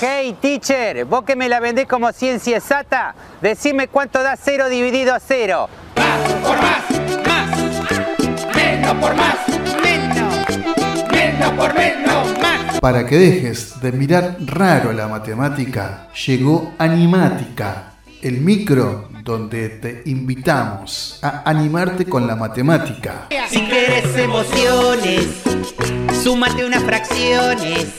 Hey teacher, vos que me la vendés como ciencia exacta, decime cuánto da 0 dividido a 0. Más por más, más. Menos por más, menos. Menos por menos, más. Para que dejes de mirar raro la matemática, llegó Animática, el micro donde te invitamos a animarte con la matemática. Si quieres emociones, súmate unas fracciones.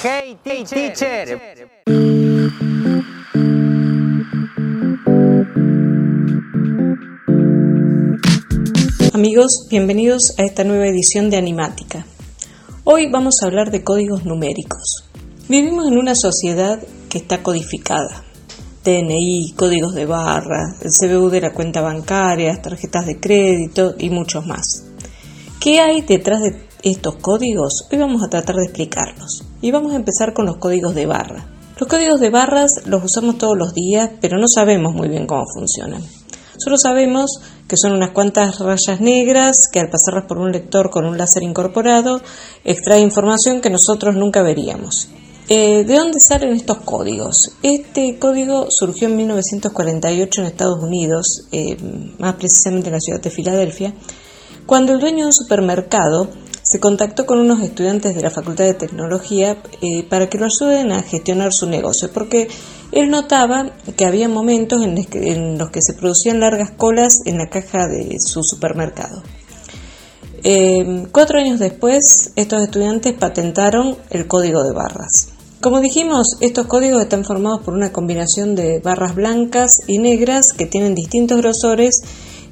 Hey teacher. Amigos, bienvenidos a esta nueva edición de Animática. Hoy vamos a hablar de códigos numéricos. Vivimos en una sociedad que está codificada. DNI, códigos de barra, el CBU de la cuenta bancaria, tarjetas de crédito y muchos más. ¿Qué hay detrás de estos códigos? Hoy vamos a tratar de explicarlos. Y vamos a empezar con los códigos de barra. Los códigos de barras los usamos todos los días, pero no sabemos muy bien cómo funcionan. Solo sabemos que son unas cuantas rayas negras que al pasarlas por un lector con un láser incorporado extrae información que nosotros nunca veríamos. Eh, ¿De dónde salen estos códigos? Este código surgió en 1948 en Estados Unidos, eh, más precisamente en la ciudad de Filadelfia, cuando el dueño de un supermercado se contactó con unos estudiantes de la Facultad de Tecnología eh, para que lo ayuden a gestionar su negocio, porque él notaba que había momentos en los, que, se producían largas colas en la caja de su supermercado. Eh, cuatro años después, estos estudiantes patentaron el código de barras. Como dijimos, estos códigos están formados por una combinación de barras blancas y negras que tienen distintos grosores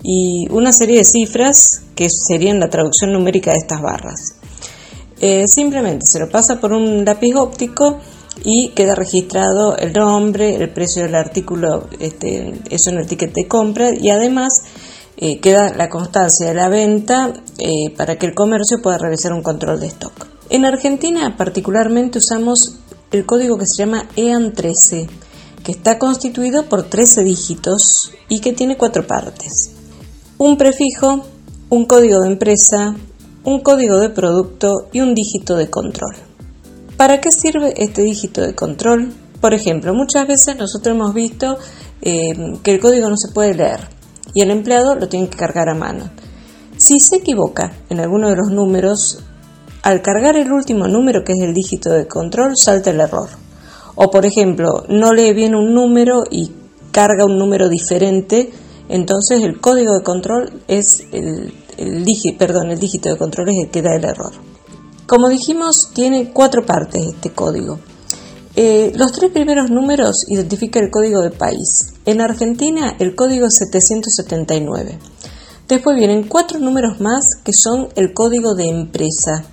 y una serie de cifras que serían la traducción numérica de estas barras. Eh, simplemente se lo pasa por un lápiz óptico y queda registrado el nombre, el precio del artículo, este, eso en el ticket de compra y además eh, queda la constancia de la venta eh, para que el comercio pueda realizar un control de stock. En Argentina particularmente usamos el código que se llama EAN 13, que está constituido por 13 dígitos y que tiene cuatro partes. Un prefijo, un código de empresa, un código de producto y un dígito de control. ¿Para qué sirve este dígito de control? Por ejemplo, muchas veces nosotros hemos visto eh, que el código no se puede leer y el empleado lo tiene que cargar a mano. Si se equivoca en alguno de los números, al cargar el último número que es el dígito de control salta el error. O por ejemplo, no lee bien un número y carga un número diferente, entonces el código de control es el, el, perdón, el dígito de control es el que da el error. Como dijimos, tiene cuatro partes este código. Eh, los tres primeros números identifican el código de país. En Argentina el código es 779. Después vienen cuatro números más que son el código de empresa.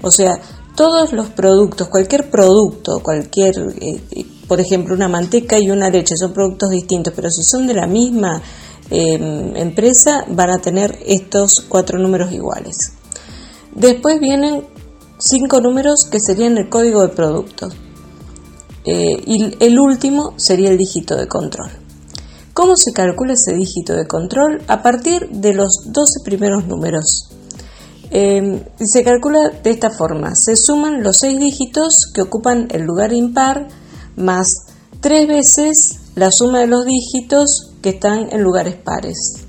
O sea, todos los productos, cualquier producto, cualquier, eh, por ejemplo, una manteca y una leche son productos distintos, pero si son de la misma eh, empresa van a tener estos cuatro números iguales. Después vienen cinco números que serían el código de producto. Eh, y el último sería el dígito de control. ¿Cómo se calcula ese dígito de control? A partir de los 12 primeros números. Eh, se calcula de esta forma. Se suman los 6 dígitos que ocupan el lugar impar más 3 veces la suma de los dígitos que están en lugares pares.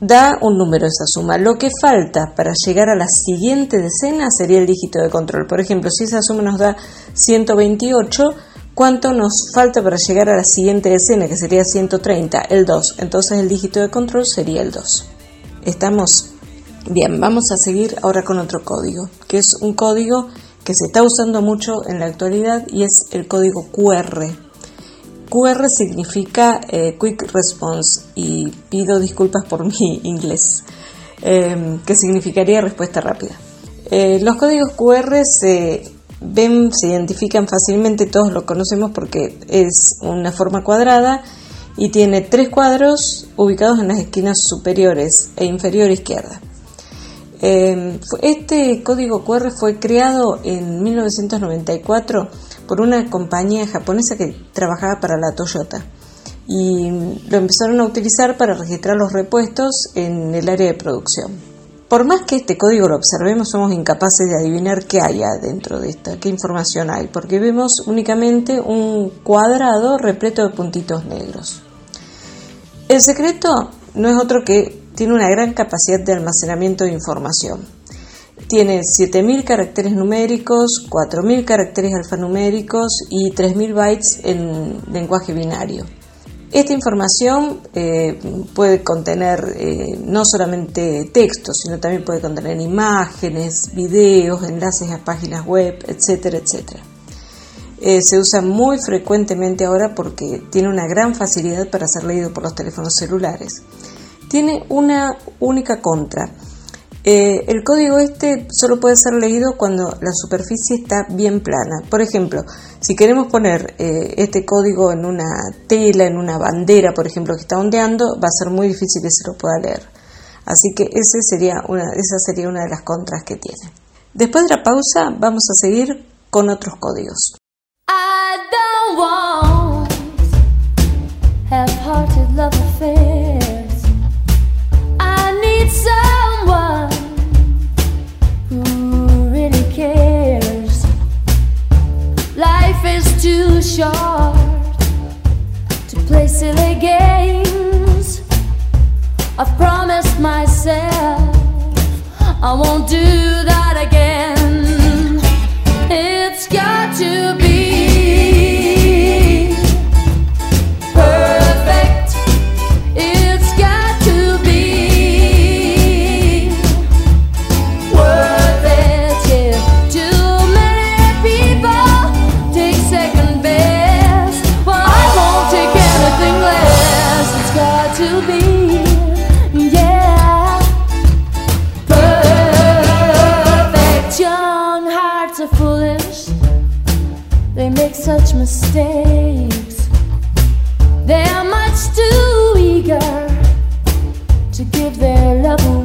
Da un número esa suma. Lo que falta para llegar a la siguiente decena sería el dígito de control. Por ejemplo, si esa suma nos da 128, ¿cuánto nos falta para llegar a la siguiente decena, que sería 130? El 2. Entonces el dígito de control sería el 2. ¿Estamos? Bien, vamos a seguir ahora con otro código, que es un código que se está usando mucho en la actualidad y es el código QR. QR significa eh, Quick Response y pido disculpas por mi inglés, eh, que significaría respuesta rápida. Eh, los códigos QR se ven, se identifican fácilmente, todos lo conocemos porque es una forma cuadrada y tiene tres cuadros ubicados en las esquinas superiores e inferior izquierda. Em, este código QR fue creado en 1994 por una compañía japonesa que trabajaba para la Toyota y lo empezaron a utilizar para registrar los repuestos en el área de producción. Por más que este código lo observemos, somos incapaces de adivinar qué hay adentro de esta, qué información hay, porque vemos únicamente un cuadrado repleto de puntitos negros. El secreto no es otro que tiene una gran capacidad de almacenamiento de información. Tiene 7.000 caracteres numéricos, 4.000 caracteres alfanuméricos y 3.000 bytes en lenguaje binario. Esta información eh, puede contener eh, no solamente textos, sino también puede contener imágenes, videos, enlaces a páginas web, etcétera, etcétera. Eh, se usa muy frecuentemente ahora porque tiene una gran facilidad para ser leído por los teléfonos celulares. Tiene una única contra. Eh, el código este solo puede ser leído cuando la superficie está bien plana. Por ejemplo, si queremos poner eh, este código en una tela, en una bandera, por ejemplo, que está ondeando, va a ser muy difícil que se lo pueda leer. Así que esa sería una de las contras que tiene. Después de la pausa, vamos a seguir con otros códigos. Short to play silly games. I've promised myself I won't do that such mistakes. They're much too eager to give their love away.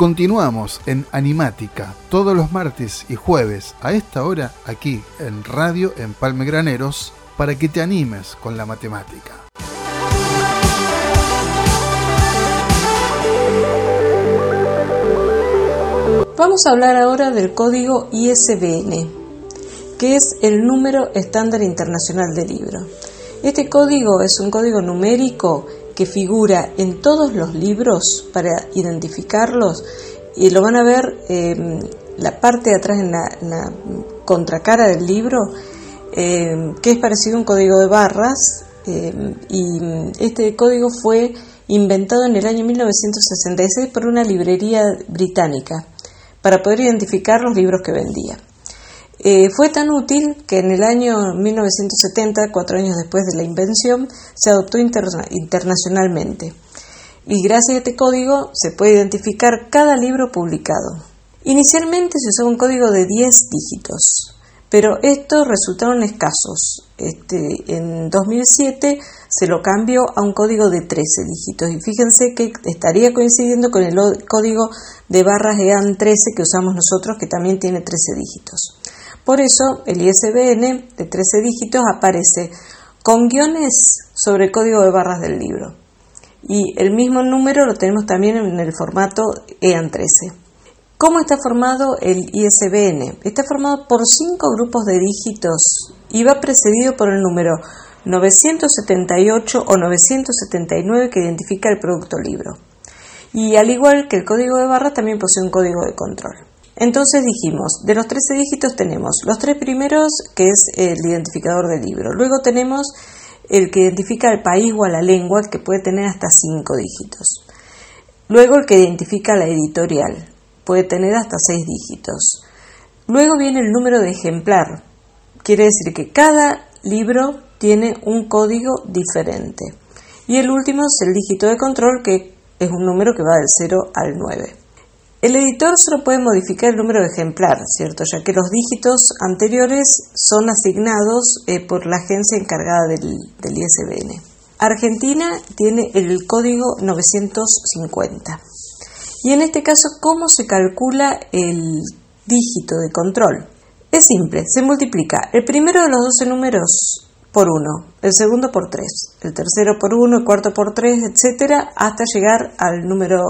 Continuamos en Animática todos los martes y jueves a esta hora aquí en Radio Empalme Graneros para que te animes con la matemática. Vamos a hablar ahora del código ISBN, que es el número estándar internacional del libro. Este código es un código numérico que figura en todos los libros para identificarlos y lo van a ver eh, la parte de atrás en la, contracara del libro, eh, que es parecido a un código de barras eh, y este código fue inventado en el año 1966 por una librería británica para poder identificar los libros que vendía. Eh, fue tan útil que en el año 1970, cuatro años después de la invención, se adoptó internacionalmente. Y gracias a este código se puede identificar cada libro publicado. Inicialmente se usaba un código de 10 dígitos, pero estos resultaron escasos. Este, en 2007 se lo cambió a un código de 13 dígitos y fíjense que estaría coincidiendo con el código de barras EAN 13 que usamos nosotros que también tiene 13 dígitos. Por eso el ISBN de 13 dígitos aparece con guiones sobre el código de barras del libro. Y el mismo número lo tenemos también en el formato EAN 13. ¿Cómo está formado el ISBN? Está formado por cinco grupos de dígitos y va precedido por el número 978 o 979 que identifica el producto libro. Y al igual que el código de barras también posee un código de control. Entonces dijimos, de los 13 dígitos tenemos los tres primeros, que es el identificador del libro. Luego tenemos el que identifica el país o a la lengua, que puede tener hasta 5 dígitos. Luego el que identifica la editorial, puede tener hasta 6 dígitos. Luego viene el número de ejemplar. Quiere decir que cada libro tiene un código diferente. Y el último es el dígito de control, que es un número que va del 0 al 9. El editor solo puede modificar el número de ejemplar, ¿cierto? Ya que los dígitos anteriores son asignados eh, por la agencia encargada del, del ISBN. Argentina tiene el código 950. Y en este caso, ¿cómo se calcula el dígito de control? Es simple, se multiplica el primero de los 12 números por 1, el segundo por 3, el tercero por 1, el cuarto por 3, etcétera, hasta llegar al número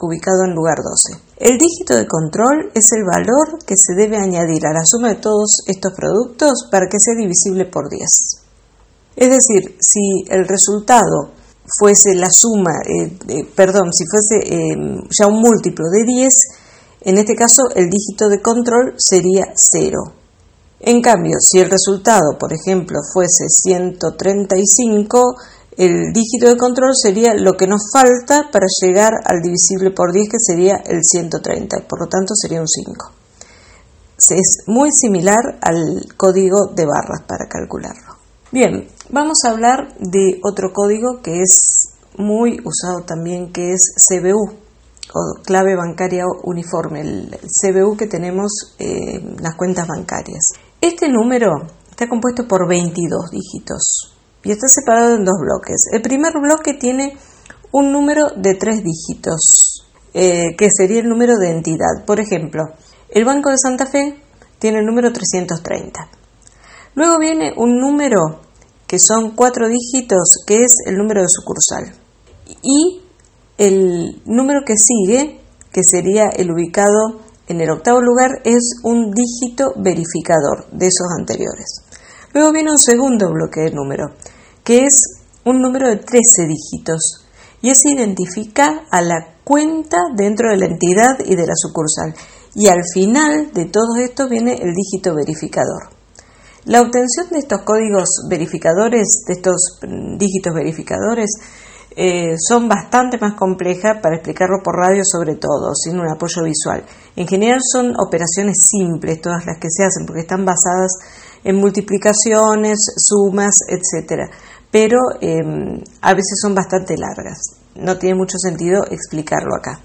ubicado en lugar 12. El dígito de control es el valor que se debe añadir a la suma de todos estos productos para que sea divisible por 10. Es decir, si el resultado fuese la suma, eh, perdón, si fuese eh, ya un múltiplo de 10, en este caso el dígito de control sería 0. En cambio, si el resultado, por ejemplo, fuese 135, el dígito de control sería lo que nos falta para llegar al divisible por 10, que sería el 130, por lo tanto sería un 5. Es muy similar al código de barras para calcularlo. Bien, vamos a hablar de otro código que es muy usado también, que es CBU, o clave bancaria uniforme, el CBU que tenemos en las cuentas bancarias. Este número está compuesto por 22 dígitos y está separado en dos bloques. El primer bloque tiene un número de tres dígitos, eh, que sería el número de entidad. Por ejemplo, el Banco de Santa Fe tiene el número 330. Luego viene un número que son cuatro dígitos, que es el número de sucursal. Y el número que sigue, que sería el ubicado en el octavo lugar, es un dígito verificador de esos anteriores. Luego viene un segundo bloque de número, que es un número de 13 dígitos, y ese identifica a la cuenta dentro de la entidad y de la sucursal. Y al final de todo esto viene el dígito verificador. La obtención de estos códigos verificadores, de estos mm, dígitos verificadores, eh, son bastante más complejas para explicarlo por radio sobre todo, sin un apoyo visual. En general son operaciones simples todas las que se hacen porque están basadas en multiplicaciones, sumas, etc. Pero em, a veces son bastante largas. No tiene mucho sentido explicarlo acá.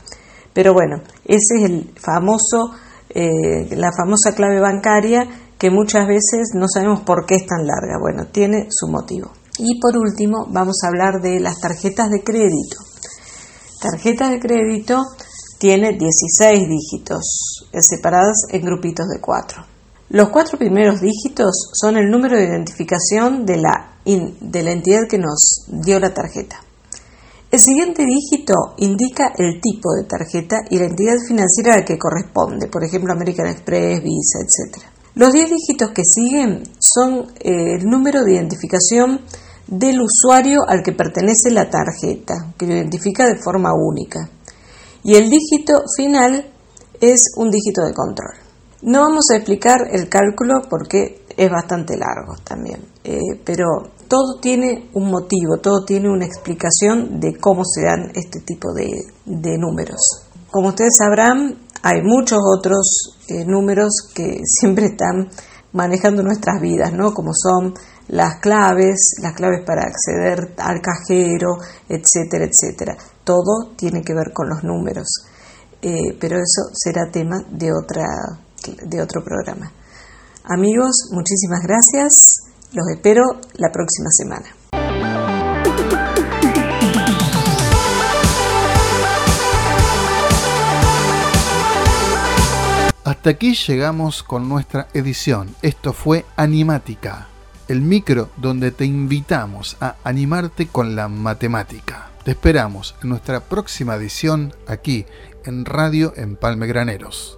Pero bueno, ese es el famoso, eh, la famosa clave bancaria que muchas veces no sabemos por qué es tan larga. Bueno, tiene su motivo. Y por último, vamos a hablar de las tarjetas de crédito. Tarjetas de crédito tiene 16 dígitos, separadas en grupitos de 4. Los cuatro primeros dígitos son el número de identificación de la, de la entidad que nos dio la tarjeta. El siguiente dígito indica el tipo de tarjeta y la entidad financiera a la que corresponde, por ejemplo American Express, Visa, etc. Los 10 dígitos que siguen son eh, el número de identificación del usuario al que pertenece la tarjeta, que lo identifica de forma única. Y el dígito final es un dígito de control. No vamos a explicar el cálculo porque es bastante largo también, eh, pero todo tiene un motivo, todo tiene una explicación de cómo se dan este tipo de, números. Como ustedes sabrán, hay muchos otros eh, números que siempre están manejando nuestras vidas, ¿no? Como son las claves, las claves para acceder al cajero, etcétera, etcétera. Todo tiene que ver con los números, eh, pero eso será tema de, otra, de otro programa. Amigos, muchísimas gracias. Los espero la próxima semana. Hasta aquí llegamos con nuestra edición. Esto fue Animática, el micro donde te invitamos a animarte con la matemática. Te esperamos en nuestra próxima edición aquí en Radio Empalme Graneros.